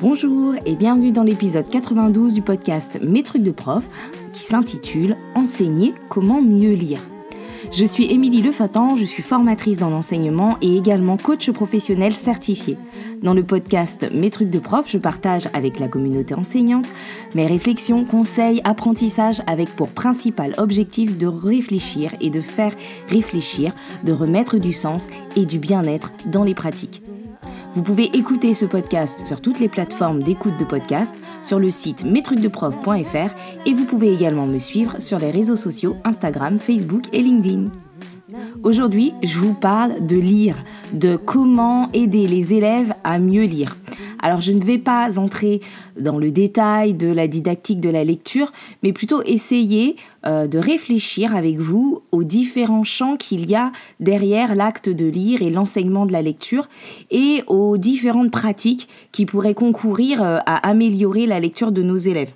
Bonjour et bienvenue dans l'épisode 92 du podcast Mes trucs de prof qui s'intitule Enseigner comment mieux lire. Je suis Émilie Lefatan, je suis formatrice dans l'enseignement et également coach professionnel certifié. Dans le podcast Mes trucs de prof, je partage avec la communauté enseignante mes réflexions, conseils, apprentissages avec pour principal objectif de réfléchir et de faire réfléchir, de remettre du sens et du bien-être dans les pratiques. Vous pouvez écouter ce podcast sur toutes les plateformes d'écoute de podcast, sur le site mestrucsdeprof.fr et vous pouvez également me suivre sur les réseaux sociaux Instagram, Facebook et LinkedIn. Aujourd'hui, je vous parle de lire, de comment aider les élèves à mieux lire. Alors je ne vais pas entrer dans le détail de la didactique de la lecture, mais plutôt essayer euh, de réfléchir avec vous aux différents champs qu'il y a derrière l'acte de lire et l'enseignement de la lecture et aux différentes pratiques qui pourraient concourir euh, à améliorer la lecture de nos élèves.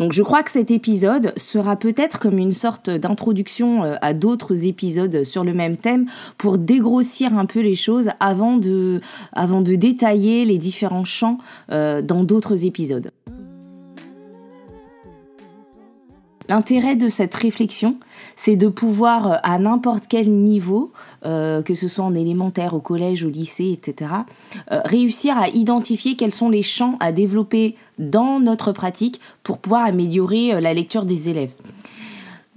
Donc je crois que cet épisode sera peut-être comme une sorte d'introduction euh, à d'autres épisodes sur le même thème pour dégrossir un peu les choses avant de, avant de détailler les différents champs euh, dans d'autres épisodes. L'intérêt de cette réflexion, c'est de pouvoir, euh, à n'importe quel niveau, euh, que ce soit en élémentaire, au collège, au lycée, etc., euh, réussir à identifier quels sont les champs à développer dans notre pratique pour pouvoir améliorer la lecture des élèves.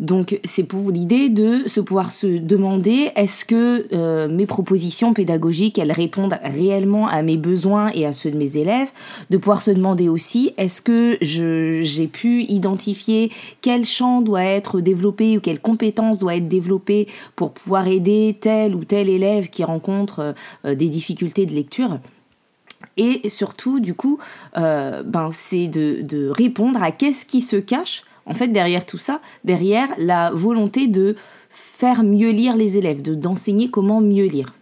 Donc c'est pour l'idée de se pouvoir se demander est-ce que euh, mes propositions pédagogiques elles répondent réellement à mes besoins et à ceux de mes élèves, de pouvoir se demander aussi est-ce que j'ai pu identifier quel champ doit être développé ou quelle compétence doit être développée pour pouvoir aider tel ou tel élève qui rencontre euh, des difficultés de lecture? Et surtout, du coup, euh, ben, c'est de répondre à qu'est-ce qui se cache en fait, derrière tout ça, derrière la volonté de faire mieux lire les élèves, de d'enseigner comment mieux lire.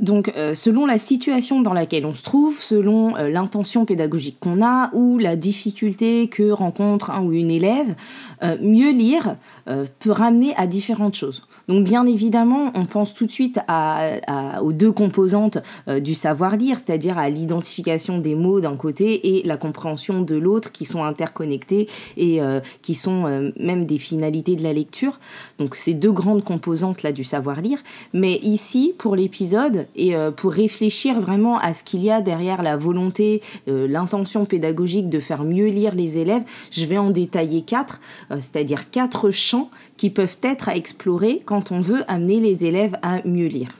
Donc, euh, selon la situation dans laquelle on se trouve, selon euh, l'intention pédagogique qu'on a ou la difficulté que rencontre un ou une élève, euh, mieux lire peut ramener à différentes choses. Donc, bien évidemment, on pense tout de suite aux deux composantes du savoir lire, c'est-à-dire à, l'identification des mots d'un côté et la compréhension de l'autre, qui sont interconnectés et qui sont même des finalités de la lecture. Donc, ces deux grandes composantes là du savoir lire. Mais ici, pour l'épisode, et euh, pour réfléchir vraiment à ce qu'il y a derrière la volonté, euh, l'intention pédagogique de faire mieux lire les élèves, je vais en détailler quatre, euh, c'est-à-dire quatre champs qui peuvent être à explorer quand on veut amener les élèves à mieux lire.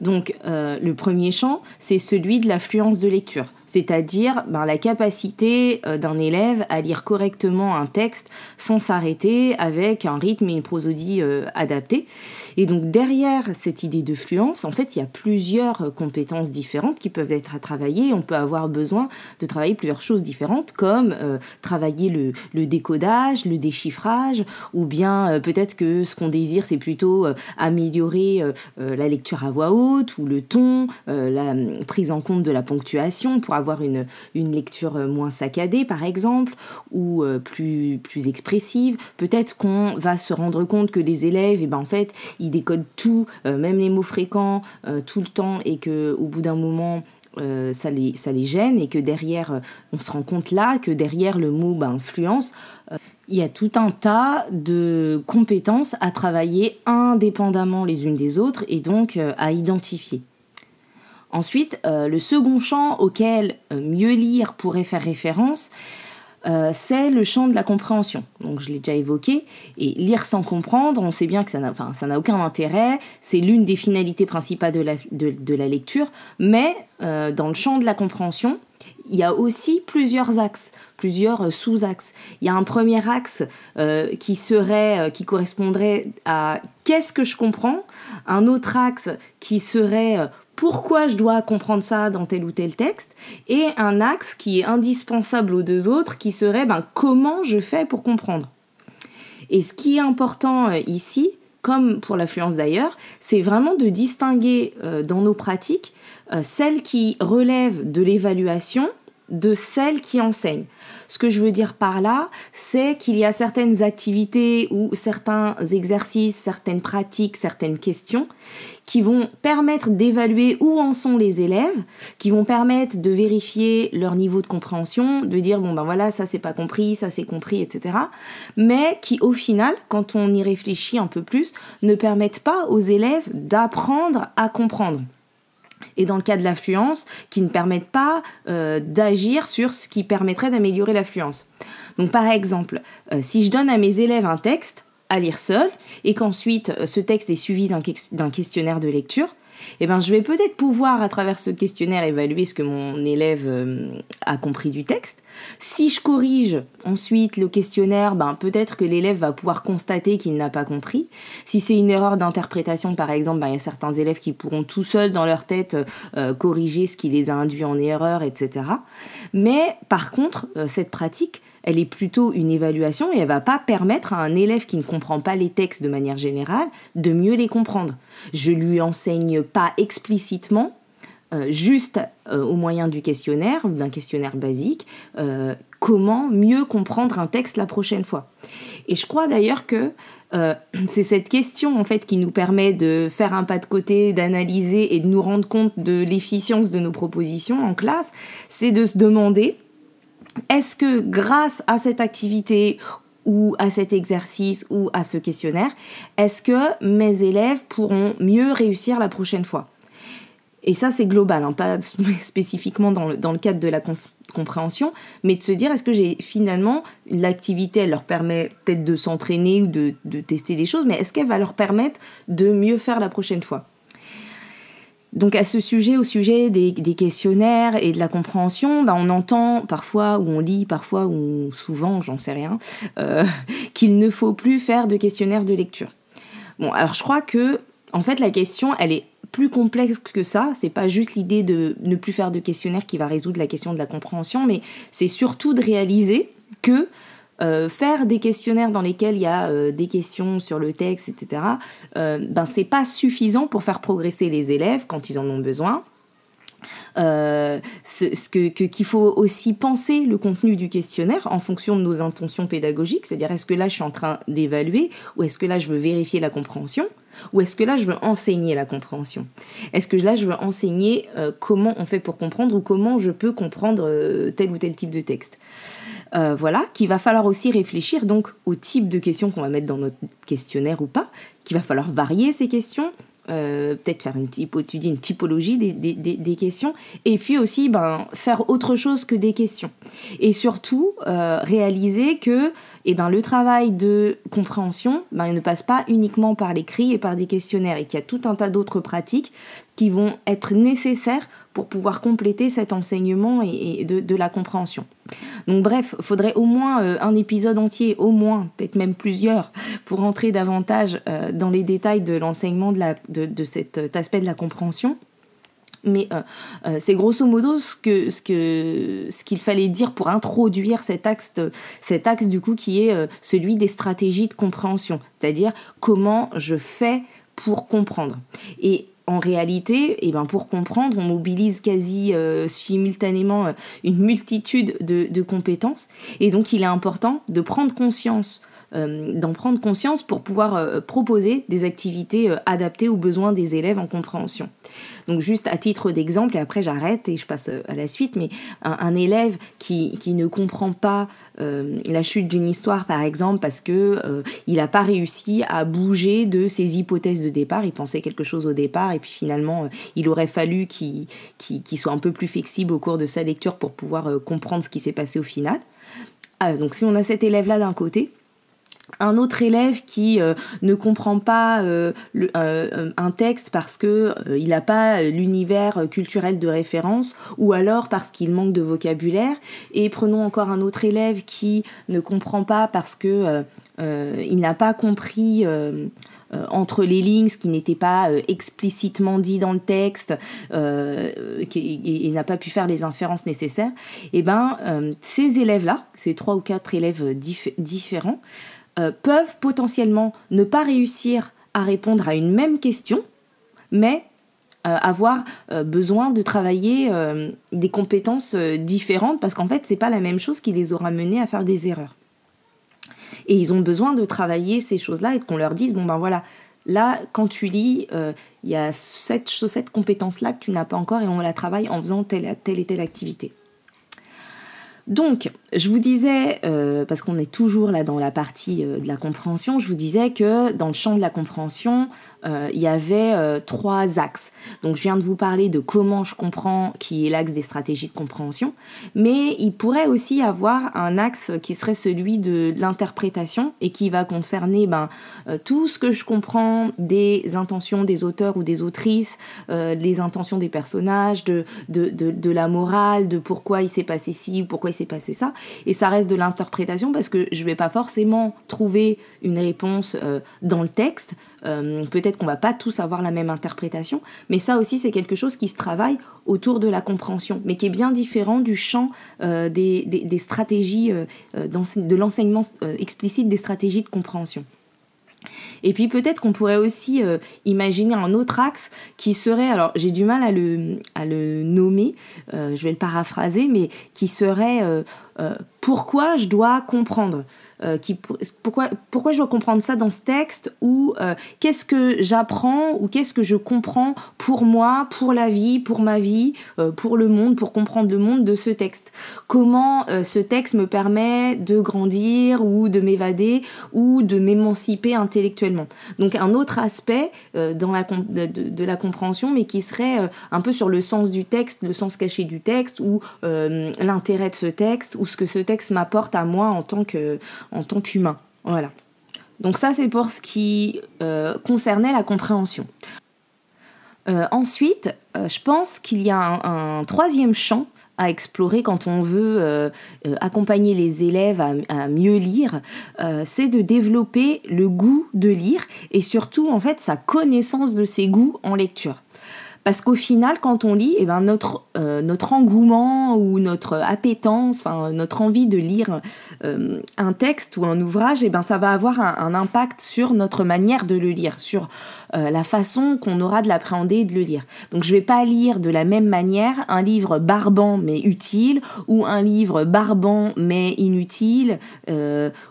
Donc le premier champ, c'est celui de l'affluence de lecture c'est-à-dire ben, la capacité d'un élève à lire correctement un texte sans s'arrêter avec un rythme et une prosodie adaptés. Et donc derrière cette idée de fluence, en fait, il y a plusieurs euh, compétences différentes qui peuvent être à travailler. On peut avoir besoin de travailler plusieurs choses différentes, comme euh, travailler le, décodage, le déchiffrage, ou bien euh, peut-être que ce qu'on désire, c'est plutôt améliorer la lecture à voix haute, ou le ton, la prise en compte de la ponctuation pour avoir une, une lecture moins saccadée, par exemple, ou plus, plus expressive. Peut-être qu'on va se rendre compte que les élèves, eh ben, en fait, ils décodent tout, euh, même les mots fréquents, euh, tout le temps, et que au bout d'un moment, euh, ça, les, ça les gêne, et que derrière, on se rend compte là que derrière le mot ben, influence, il y a tout un tas de compétences à travailler indépendamment les unes des autres, et donc à identifier. Ensuite, le second champ auquel mieux lire pourrait faire référence, euh, c'est le champ de la compréhension. Donc je l'ai déjà évoqué. Et lire sans comprendre, on sait bien que ça n'a, aucun intérêt. C'est l'une des finalités principales de la, lecture. Mais euh, dans le champ de la compréhension, il y a aussi plusieurs axes, plusieurs euh, sous-axes. Il y a un premier axe qui serait, qui correspondrait à qu'est-ce que je comprends, un autre axe qui serait pourquoi je dois comprendre ça dans tel ou tel texte, et un axe qui est indispensable aux deux autres, qui serait ben, comment je fais pour comprendre. Et ce qui est important euh, ici, comme pour l'affluence d'ailleurs, c'est vraiment de distinguer euh, dans nos pratiques euh, celles qui relèvent de l'évaluation de celles qui enseignent. Ce que je veux dire par là, c'est qu'il y a certaines activités ou certains exercices, certaines pratiques, certaines questions qui vont permettre d'évaluer où en sont les élèves, qui vont permettre de vérifier leur niveau de compréhension, de dire bon ben voilà ça c'est pas compris, ça c'est compris, etc. Mais qui au final, quand on y réfléchit un peu plus, ne permettent pas aux élèves d'apprendre à comprendre et dans le cas de l'affluence, qui ne permettent pas euh, d'agir sur ce qui permettrait d'améliorer l'affluence. Donc par exemple, euh, si je donne à mes élèves un texte, à lire seul et qu'ensuite euh, ce texte est suivi d'un questionnaire de lecture, eh ben, je vais peut-être pouvoir, à travers ce questionnaire, évaluer ce que mon élève euh, a compris du texte. Si je corrige ensuite le questionnaire, ben, peut-être que l'élève va pouvoir constater qu'il n'a pas compris. Si c'est une erreur d'interprétation, par exemple, ben, il y a certains élèves qui pourront tout seuls, dans leur tête, euh, corriger ce qui les a induits en erreur, etc. Mais par contre, cette pratique, elle est plutôt une évaluation et elle va pas permettre à un élève qui ne comprend pas les textes de manière générale de mieux les comprendre. Je lui enseigne pas explicitement, euh, juste euh, au moyen du questionnaire d'un questionnaire basique, euh, comment mieux comprendre un texte la prochaine fois. Et je crois d'ailleurs que c'est cette question en fait qui nous permet de faire un pas de côté, d'analyser et de nous rendre compte de l'efficience de nos propositions en classe, c'est de se demander est-ce que grâce à cette activité ou à cet exercice ou à ce questionnaire, est-ce que mes élèves pourront mieux réussir la prochaine fois? Et ça, c'est global, hein, pas spécifiquement dans le, cadre de la compréhension, mais de se dire, est-ce que j'ai finalement, l'activité, elle leur permet peut-être de s'entraîner ou de tester des choses, mais est-ce qu'elle va leur permettre de mieux faire la prochaine fois? Donc à ce sujet, au sujet des, questionnaires et de la compréhension, bah, on entend parfois, ou on lit parfois, ou souvent, j'en sais rien, euh, qu'il ne faut plus faire de questionnaires de lecture. Bon, alors je crois que, en fait, la question, elle est plus complexe que ça. C'est pas juste l'idée de ne plus faire de questionnaires qui va résoudre la question de la compréhension, mais c'est surtout de réaliser que euh, faire des questionnaires dans lesquels il y a euh, des questions sur le texte, etc., euh, ben c'est pas suffisant pour faire progresser les élèves quand ils en ont besoin. Euh, ce, que, qu'il faut aussi penser le contenu du questionnaire en fonction de nos intentions pédagogiques, c'est-à-dire est-ce que là je suis en train d'évaluer ou est-ce que là je veux vérifier la compréhension ou est-ce que là je veux enseigner la compréhension. Est-ce que là je veux enseigner comment on fait pour comprendre ou comment je peux comprendre tel ou tel type de texte. Euh, voilà, qu'il va falloir aussi réfléchir donc au type de questions qu'on va mettre dans notre questionnaire ou pas, qu'il va falloir varier ces questions, euh, peut-être faire une, typo, une typologie des, des, questions, et puis aussi ben, faire autre chose que des questions. Et surtout, euh, réaliser que eh ben, le travail de compréhension ben, il ne passe pas uniquement par l'écrit et par des questionnaires, et qu'il y a tout un tas d'autres pratiques qui vont être nécessaires pour pouvoir compléter cet enseignement et, de, la compréhension. Donc bref, faudrait au moins euh, un épisode entier, au moins, peut-être même plusieurs, pour entrer davantage euh, dans les détails de l'enseignement de, cet aspect de la compréhension. Mais euh, c'est grosso modo ce que ce qu'il fallait dire pour introduire cet axe cet axe du coup qui est celui des stratégies de compréhension, c'est-à-dire comment je fais pour comprendre. Et en réalité, eh ben pour comprendre, on mobilise quasi euh, simultanément euh, une multitude de, compétences. Et donc, il est important de prendre conscience d'en prendre conscience pour pouvoir euh, proposer des activités euh, adaptées aux besoins des élèves en compréhension. Donc juste à titre d'exemple, et après j'arrête et je passe à la suite, mais un, élève qui, qui, ne comprend pas la chute d'une histoire par exemple parce que il n'a pas réussi à bouger de ses hypothèses de départ, il pensait quelque chose au départ et puis finalement il aurait fallu qu'il soit un peu plus flexible au cours de sa lecture pour pouvoir comprendre ce qui s'est passé au final. donc si on a cet élève là d'un côté, un autre élève qui euh, ne comprend pas euh, euh, un texte parce que il n'a pas l'univers culturel de référence ou alors parce qu'il manque de vocabulaire. Et prenons encore un autre élève qui ne comprend pas parce que il n'a pas compris entre les lignes, ce qui n'était pas explicitement dit dans le texte et, n'a pas pu faire les inférences nécessaires, et eh ben ces élèves-là, ces trois ou quatre élèves différents, euh, peuvent potentiellement ne pas réussir à répondre à une même question, mais avoir besoin de travailler des compétences différentes parce qu'en fait c'est pas la même chose qui les aura menés à faire des erreurs. Et ils ont besoin de travailler ces choses-là et qu'on leur dise bon ben voilà Là, quand tu lis, il y a cette, cette compétence-là que tu n'as pas encore et on la travaille en faisant telle, telle et telle activité. Donc, je vous disais, euh, parce qu'on est toujours là dans la partie euh, de la compréhension, je vous disais que dans le champ de la compréhension, euh, il y avait trois axes. Donc, je viens de vous parler de comment je comprends, qui est l'axe des stratégies de compréhension, mais il pourrait aussi avoir un axe qui serait celui de l'interprétation et qui va concerner ben, tout ce que je comprends des intentions des auteurs ou des autrices, les intentions des personnages, de, de, de, de la morale, de pourquoi il s'est passé ci ou pourquoi il s'est passé ça et ça reste de l'interprétation parce que je vais pas forcément trouver une réponse euh, dans le texte. Euh, peut-être qu'on va pas tous avoir la même interprétation, mais ça aussi c'est quelque chose qui se travaille autour de la compréhension, mais qui est bien différent du champ euh, des, stratégies, de l'enseignement explicite des stratégies de compréhension. Et puis peut-être qu'on pourrait aussi imaginer un autre axe qui serait, alors j'ai du mal à le, à le nommer, je vais le paraphraser, mais qui serait euh, pourquoi je dois comprendre euh, pourquoi, je dois comprendre ça dans ce texte ou euh, qu'est-ce que j'apprends ou qu'est-ce que je comprends pour moi, pour la vie, pour ma vie, pour le monde, pour comprendre le monde de ce texte? Comment ce texte me permet de grandir ou de m'évader ou de m'émanciper intellectuellement? Donc un autre aspect dans la, de, de, la compréhension mais qui serait un peu sur le sens du texte, le sens caché du texte ou l'intérêt de ce texte ou ce que ce texte m'apporte à moi en tant que en tant qu'humain. Voilà. Donc ça c'est pour ce qui euh, concernait la compréhension. Euh, ensuite, euh, je pense qu'il y a un, troisième champ à explorer quand on veut accompagner les élèves à, mieux lire, c'est de développer le goût de lire et surtout en fait sa connaissance de ses goûts en lecture. Parce qu'au final, quand on lit, eh ben notre, euh, notre engouement ou notre appétence, notre envie de lire euh, un texte ou un ouvrage, eh ben ça va avoir un, impact sur notre manière de le lire, sur euh, la façon qu'on aura de l'appréhender et de le lire. Donc je vais pas lire de la même manière un livre barbant mais utile, ou un livre barbant mais inutile,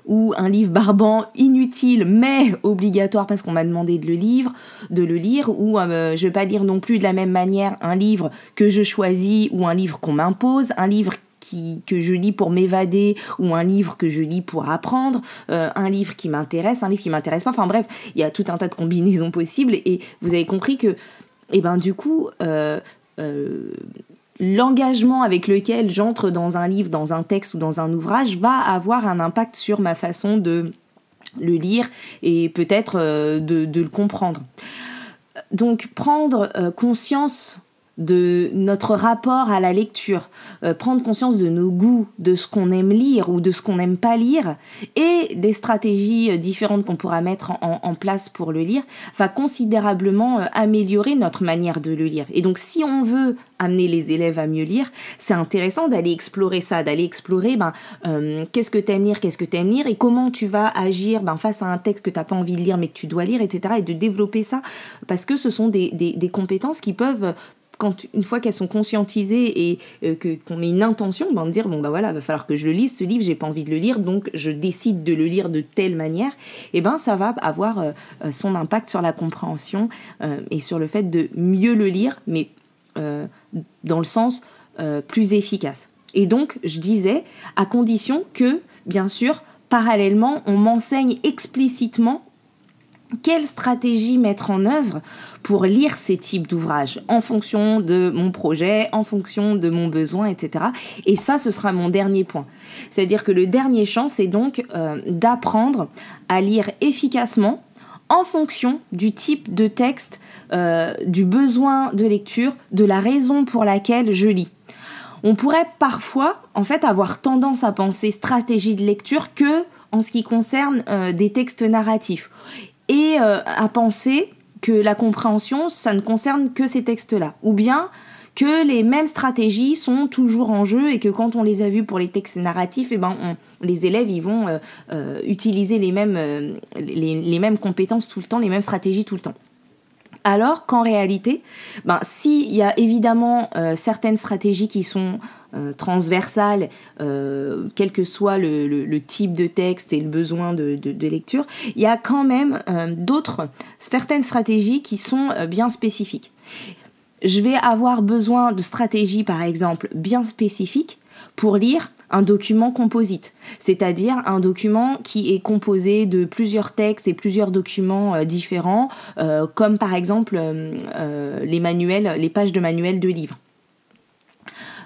ou un livre barbant inutile mais obligatoire parce qu'on m'a demandé de le lire, de le lire, ou je vais pas lire non plus de la même manière un livre que je choisis ou un livre qu'on m'impose, un livre qui, que je lis pour m'évader ou un livre que je lis pour apprendre, euh, un livre qui m'intéresse, un livre qui m'intéresse pas. Enfin bref, il y a tout un tas de combinaisons possibles et vous avez compris que, eh ben du coup, euh, euh, l'engagement avec lequel j'entre dans un livre, dans un texte ou dans un ouvrage va avoir un impact sur ma façon de le lire et peut-être de, le comprendre donc prendre euh, conscience de notre rapport à la lecture, euh, prendre conscience de nos goûts, de ce qu'on aime lire ou de ce qu'on n'aime pas lire, et des stratégies euh, différentes qu'on pourra mettre en, place pour le lire, va considérablement améliorer notre manière de le lire. Et donc si on veut amener les élèves à mieux lire, c'est intéressant d'aller explorer ça, d'aller explorer ben, euh, qu'est-ce que tu aimes lire, qu'est-ce que tu aimes lire et comment tu vas agir ben, face à un texte que tu n'as pas envie de lire mais que tu dois lire, etc. Et de développer ça parce que ce sont des, des, compétences qui peuvent quand une fois qu'elles sont conscientisées et euh, que qu'on met une intention, ben, de dire bon ben voilà, va falloir que je le lise ce livre, j'ai pas envie de le lire, donc je décide de le lire de telle manière, et ben ça va avoir euh, son impact sur la compréhension et sur le fait de mieux le lire, mais euh, dans le sens euh, plus efficace. Et donc, je disais, à condition que, bien sûr, parallèlement, on m'enseigne explicitement quelle stratégie mettre en œuvre pour lire ces types d'ouvrages en fonction de mon projet, en fonction de mon besoin, etc. Et ça, ce sera mon dernier point. C'est-à-dire que le dernier champ, c'est donc euh, d'apprendre à lire efficacement en fonction du type de texte, euh, du besoin de lecture, de la raison pour laquelle je lis. On pourrait parfois, en fait, avoir tendance à penser stratégie de lecture que en ce qui concerne euh, des textes narratifs et euh, à penser que la compréhension, ça ne concerne que ces textes-là. Ou bien que les mêmes stratégies sont toujours en jeu et que quand on les a vues pour les textes narratifs, eh ben les élèves ils vont euh, euh, utiliser les mêmes, les, mêmes compétences tout le temps, les mêmes stratégies tout le temps. Alors qu'en réalité, ben, s'il y a évidemment euh, certaines stratégies qui sont euh, transversales, euh, quel que soit le, type de texte et le besoin de, lecture, il y a quand même d'autres, certaines stratégies qui sont bien spécifiques. Je vais avoir besoin de stratégies, par exemple, bien spécifiques pour lire un document composite, c'est-à-dire un document qui est composé de plusieurs textes et plusieurs documents euh, différents, euh, comme par exemple euh, les manuels, les pages de manuels de livres.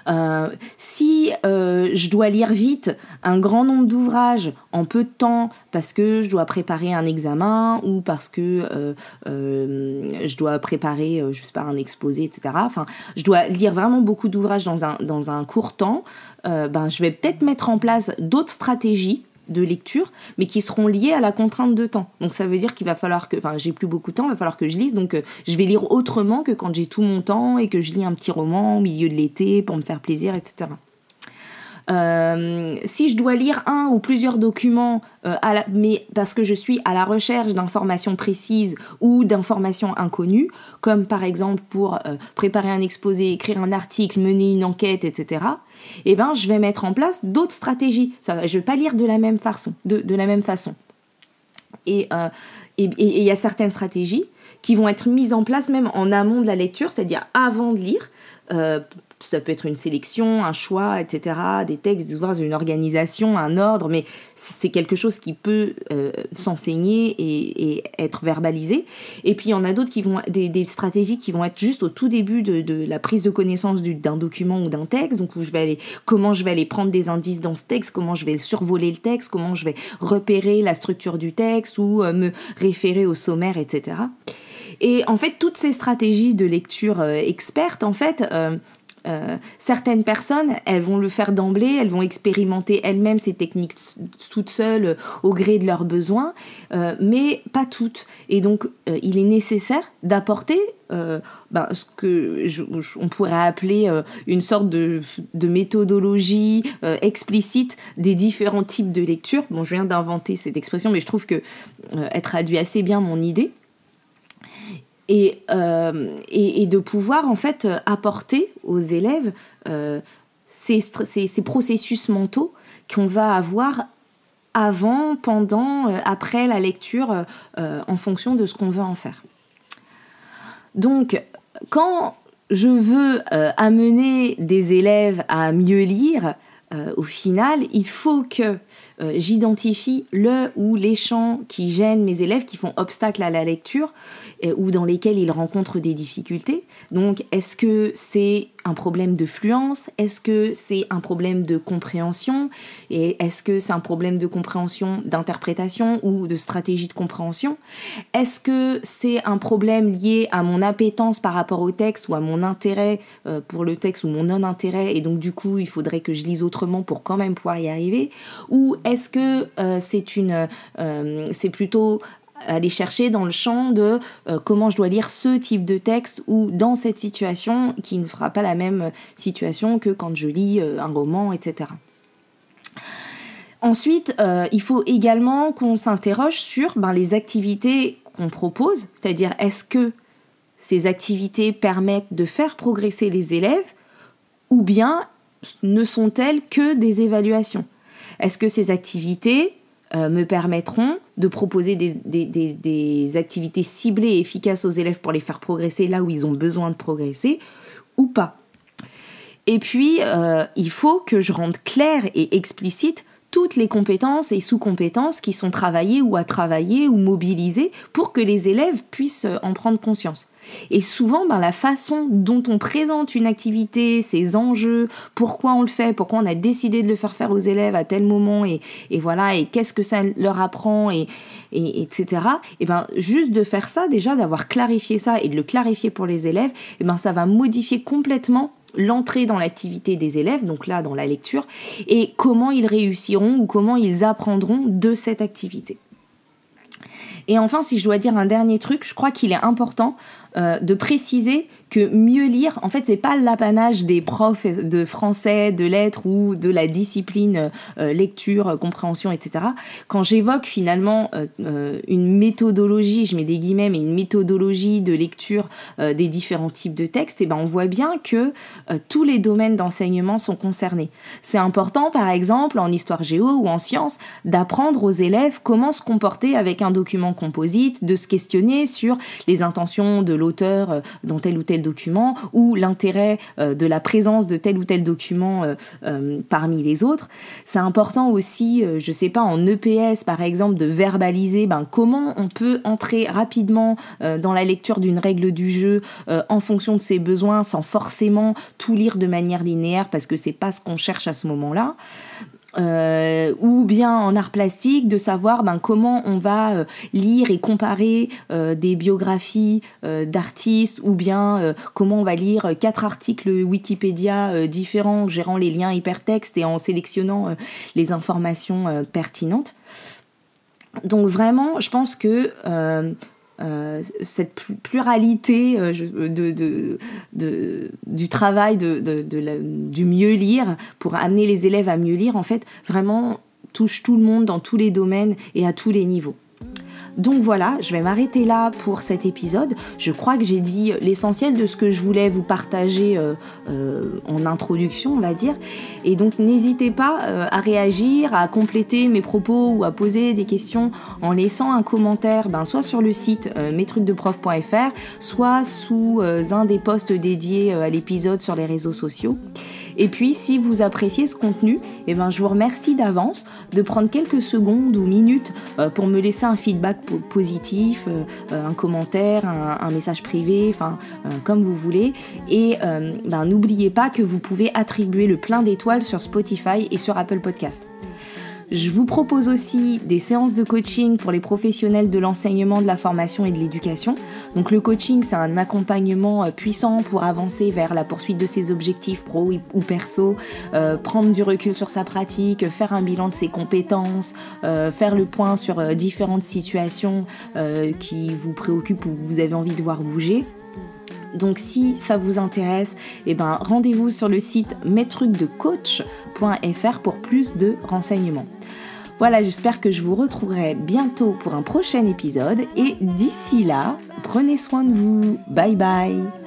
Euh, si euh, je dois lire vite un grand nombre d'ouvrages en peu de temps parce que je dois préparer un examen ou parce que euh, je dois préparer, je pas, un exposé, etc. Enfin, je dois lire vraiment beaucoup d'ouvrages dans un, dans un court temps. ben, je vais peut-être mettre en place d'autres stratégies de lecture, mais qui seront liées à la contrainte de temps. Donc ça veut dire qu'il va falloir que, enfin j'ai plus beaucoup de temps, il va falloir que je lise, donc euh, je vais lire autrement que quand j'ai tout mon temps et que je lis un petit roman au milieu de l'été pour me faire plaisir, etc. Euh, si je dois lire un ou plusieurs documents, euh, mais parce que je suis à la recherche d'informations précises ou d'informations inconnues, comme par exemple pour euh, préparer un exposé, écrire un article, mener une enquête, etc., eh ben, je vais mettre en place d'autres stratégies. Je ne vais pas lire de la même façon. De, la même façon. Et il y a certaines stratégies qui vont être mises en place même en amont de la lecture, c'est-à-dire avant de lire, ça peut être une sélection, un choix, etc., des textes, des une organisation, un ordre, mais c'est quelque chose qui peut euh, s'enseigner et, être verbalisé. Et puis il y en a d'autres qui vont, des, stratégies qui vont être juste au tout début de, la prise de connaissance d'un document ou d'un texte, donc où je vais aller, comment je vais aller prendre des indices dans ce texte, comment je vais survoler le texte, comment je vais repérer la structure du texte ou euh, me référer au sommaire, etc. Et en fait, toutes ces stratégies de lecture euh, experte, en fait, euh, certaines personnes, elles vont le faire d'emblée, elles vont expérimenter elles-mêmes ces techniques toutes seules euh, au gré de leurs besoins, euh, mais pas toutes. Et donc, il est nécessaire d'apporter ben, ce que on pourrait appeler une sorte de, de méthodologie explicite des différents types de lecture. Bon, je viens d'inventer cette expression, mais je trouve que elle traduit assez bien mon idée. Euh, et, de pouvoir en fait apporter aux élèves euh, ces, ces, processus mentaux qu'on va avoir avant, pendant, euh, après la lecture en fonction de ce qu'on veut en faire. Donc, quand je veux amener des élèves à mieux lire, au final, il faut que j'identifie le ou les champs qui gênent mes élèves, qui font obstacle à la lecture, ou dans lesquels ils rencontrent des difficultés. Donc, est-ce que c'est un problème de fluence? Est-ce que c'est un problème de compréhension? Et est-ce que c'est un problème de compréhension, d'interprétation ou de stratégie de compréhension? Est-ce que c'est un problème lié à mon appétence par rapport au texte ou à mon intérêt euh, pour le texte ou mon non-intérêt et donc du coup il faudrait que je lise autrement pour quand même pouvoir y arriver? Ou est-ce que euh, euh, c'est plutôt aller chercher dans le champ de euh, comment je dois lire ce type de texte ou dans cette situation qui ne fera pas la même situation que quand je lis euh, un roman, etc. Ensuite, euh, il faut également qu'on s'interroge sur ben, les activités qu'on propose, c'est-à-dire est-ce que ces activités permettent de faire progresser les élèves ou bien ne sont-elles que des évaluations? Est-ce que ces activités euh, me permettront de proposer des, activités ciblées et efficaces aux élèves pour les faire progresser là où ils ont besoin de progresser ou pas. Et puis, euh, il faut que je rende clair et explicite toutes les compétences et sous-compétences qui sont travaillées ou à travailler ou mobilisées pour que les élèves puissent euh, en prendre conscience. Et souvent, ben, la façon dont on présente une activité, ses enjeux, pourquoi on le fait, pourquoi on a décidé de le faire faire aux élèves à tel moment, et, voilà, et qu'est-ce que ça leur apprend, et, etc. Et ben, juste de faire ça, déjà d'avoir clarifié ça et de le clarifier pour les élèves, et ben, ça va modifier complètement l'entrée dans l'activité des élèves, donc là dans la lecture, et comment ils réussiront ou comment ils apprendront de cette activité. Et enfin, si je dois dire un dernier truc, je crois qu'il est important euh, de préciser que mieux lire, en fait, c'est pas l'apanage des profs de français, de lettres ou de la discipline euh, lecture, compréhension, etc. Quand j'évoque finalement euh, une méthodologie, je mets des guillemets, mais une méthodologie de lecture des différents types de textes, et eh ben on voit bien que tous les domaines d'enseignement sont concernés. C'est important, par exemple, en histoire géo ou en sciences, d'apprendre aux élèves comment se comporter avec un document composite, de se questionner sur les intentions de l'auteur euh, dans tel ou tel document ou l'intérêt euh, de la présence de tel ou tel document euh, parmi les autres. C'est important aussi, je sais pas, en EPS par exemple, de verbaliser ben, comment on peut entrer rapidement dans la lecture d'une règle du jeu en fonction de ses besoins sans forcément tout lire de manière linéaire parce que c'est pas ce qu'on cherche à ce moment-là. Euh, ou bien en art plastique de savoir ben, comment on va euh, lire et comparer euh, des biographies d'artistes ou bien comment on va lire quatre articles Wikipédia différents gérant les liens hypertextes et en sélectionnant les informations pertinentes. Donc vraiment, je pense que euh, cette pluralité euh, de, de, du travail de, du mieux lire pour amener les élèves à mieux lire, en fait, vraiment touche tout le monde dans tous les domaines et à tous les niveaux. Donc voilà, je vais m'arrêter là pour cet épisode. Je crois que j'ai dit l'essentiel de ce que je voulais vous partager euh, euh, en introduction, on va dire. Et donc n'hésitez pas euh, à réagir, à compléter mes propos ou à poser des questions en laissant un commentaire, ben, soit sur le site mestrucsdeprof.fr, soit sous un des posts dédiés à l'épisode sur les réseaux sociaux. Et puis, si vous appréciez ce contenu, eh ben, je vous remercie d'avance de prendre quelques secondes ou minutes pour me laisser un feedback positif, euh, euh, un commentaire, un, message privé, enfin, comme vous voulez. Et ben, n'oubliez pas que vous pouvez attribuer le plein d'étoiles sur Spotify et sur Apple Podcast. Je vous propose aussi des séances de coaching pour les professionnels de l'enseignement, de la formation et de l'éducation. Donc le coaching, c'est un accompagnement euh, puissant pour avancer vers la poursuite de ses objectifs pro ou perso, euh, prendre du recul sur sa pratique, faire un bilan de ses compétences, euh, faire le point sur différentes situations qui vous préoccupent ou que vous avez envie de voir bouger. Donc si ça vous intéresse, eh ben, rendez-vous sur le site metrucdecoach.fr pour plus de renseignements. Voilà, j'espère que je vous retrouverai bientôt pour un prochain épisode et d'ici là, prenez soin de vous. Bye bye